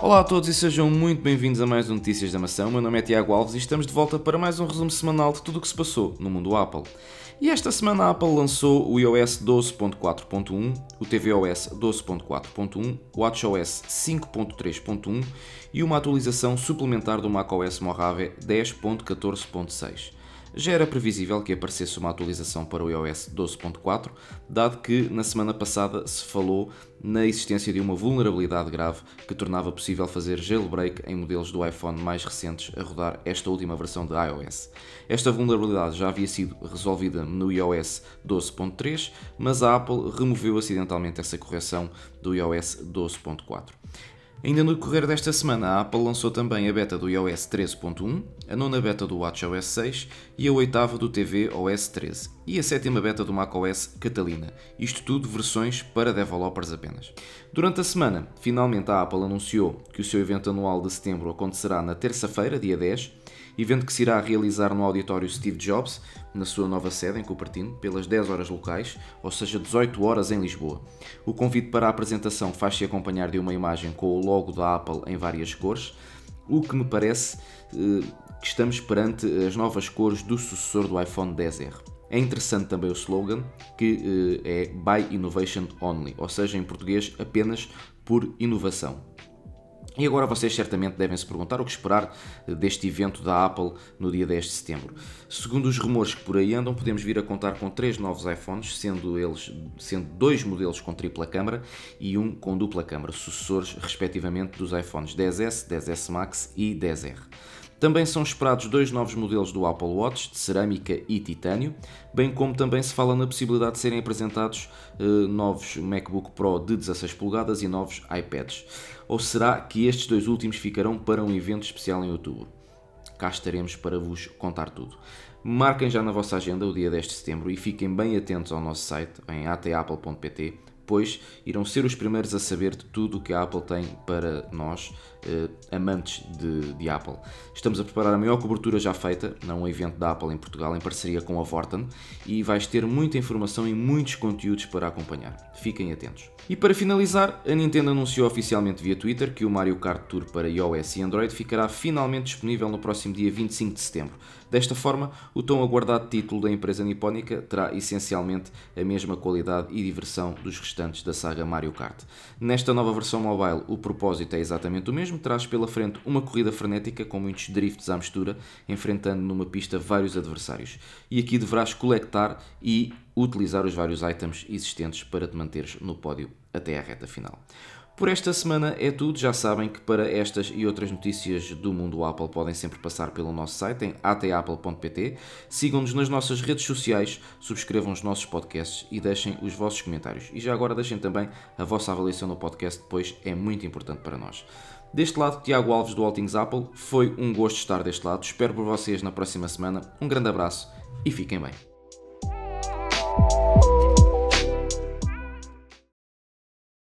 Olá a todos e sejam muito bem-vindos a mais um Notícias da Maçã. O meu nome é Tiago Alves e estamos de volta para mais um resumo semanal de tudo o que se passou no mundo Apple. E esta semana a Apple lançou o iOS 12.4.1, o tvOS 12.4.1, o watchOS 5.3.1 e uma atualização suplementar do macOS Mojave 10.14.6. Já era previsível que aparecesse uma atualização para o iOS 12.4, dado que na semana passada se falou na existência de uma vulnerabilidade grave que tornava possível fazer jailbreak em modelos do iPhone mais recentes a rodar esta última versão de iOS. Esta vulnerabilidade já havia sido resolvida no iOS 12.3, mas a Apple removeu acidentalmente essa correção do iOS 12.4. Ainda no decorrer desta semana, a Apple lançou também a beta do iOS 13.1, a nona beta do WatchOS 6 e a oitava do tvOS 13 e a sétima beta do macOS Catalina, isto tudo versões para developers apenas. Durante a semana, finalmente a Apple anunciou que o seu evento anual de setembro acontecerá na terça-feira, dia 10, evento que se irá realizar no auditório Steve Jobs, na sua nova sede em Cupertino, pelas 10 horas locais, ou seja, 18 horas em Lisboa. O convite para a apresentação faz-se acompanhar de uma imagem com o logo da Apple em várias cores, o que me parece eh, que estamos perante as novas cores do sucessor do iPhone 10R. É interessante também o slogan, que eh, é By Innovation Only, ou seja, em português, apenas por inovação. E agora vocês certamente devem se perguntar o que esperar eh, deste evento da Apple no dia 10 de setembro. Segundo os rumores que por aí andam, podemos vir a contar com três novos iPhones, sendo eles sendo dois modelos com tripla câmara e um com dupla câmara, sucessores respectivamente dos iPhones 10S, 10S Max e 10R. Também são esperados dois novos modelos do Apple Watch, de cerâmica e titânio, bem como também se fala na possibilidade de serem apresentados eh, novos MacBook Pro de 16 polegadas e novos iPads. Ou será que estes dois últimos ficarão para um evento especial em outubro? Cá estaremos para vos contar tudo. Marquem já na vossa agenda o dia 10 de setembro e fiquem bem atentos ao nosso site em atapple.pt pois irão ser os primeiros a saber de tudo o que a Apple tem para nós, eh, amantes de, de, Apple. Estamos a preparar a maior cobertura já feita num evento da Apple em Portugal, em parceria com a Vorten, e vais ter muita informação e muitos conteúdos para acompanhar. Fiquem atentos. E para finalizar, a Nintendo anunciou oficialmente via Twitter que o Mario Kart Tour para iOS e Android ficará finalmente disponível no próximo dia 25 de setembro. Desta forma, o tão aguardado título da empresa nipónica terá essencialmente a mesma qualidade e diversão dos restantes da saga Mario Kart. Nesta nova versão mobile, o propósito é exatamente o mesmo, traz pela frente uma corrida frenética com muitos drifts à mistura, enfrentando numa pista vários adversários. E aqui deverás coletar e utilizar os vários items existentes para te manteres no pódio até à reta final. Por esta semana é tudo. Já sabem que para estas e outras notícias do mundo Apple podem sempre passar pelo nosso site em atapple.pt. Sigam-nos nas nossas redes sociais, subscrevam os nossos podcasts e deixem os vossos comentários. E já agora deixem também a vossa avaliação no podcast, pois é muito importante para nós. Deste lado, Tiago Alves do Altings Apple. Foi um gosto estar deste lado. Espero por vocês na próxima semana. Um grande abraço e fiquem bem.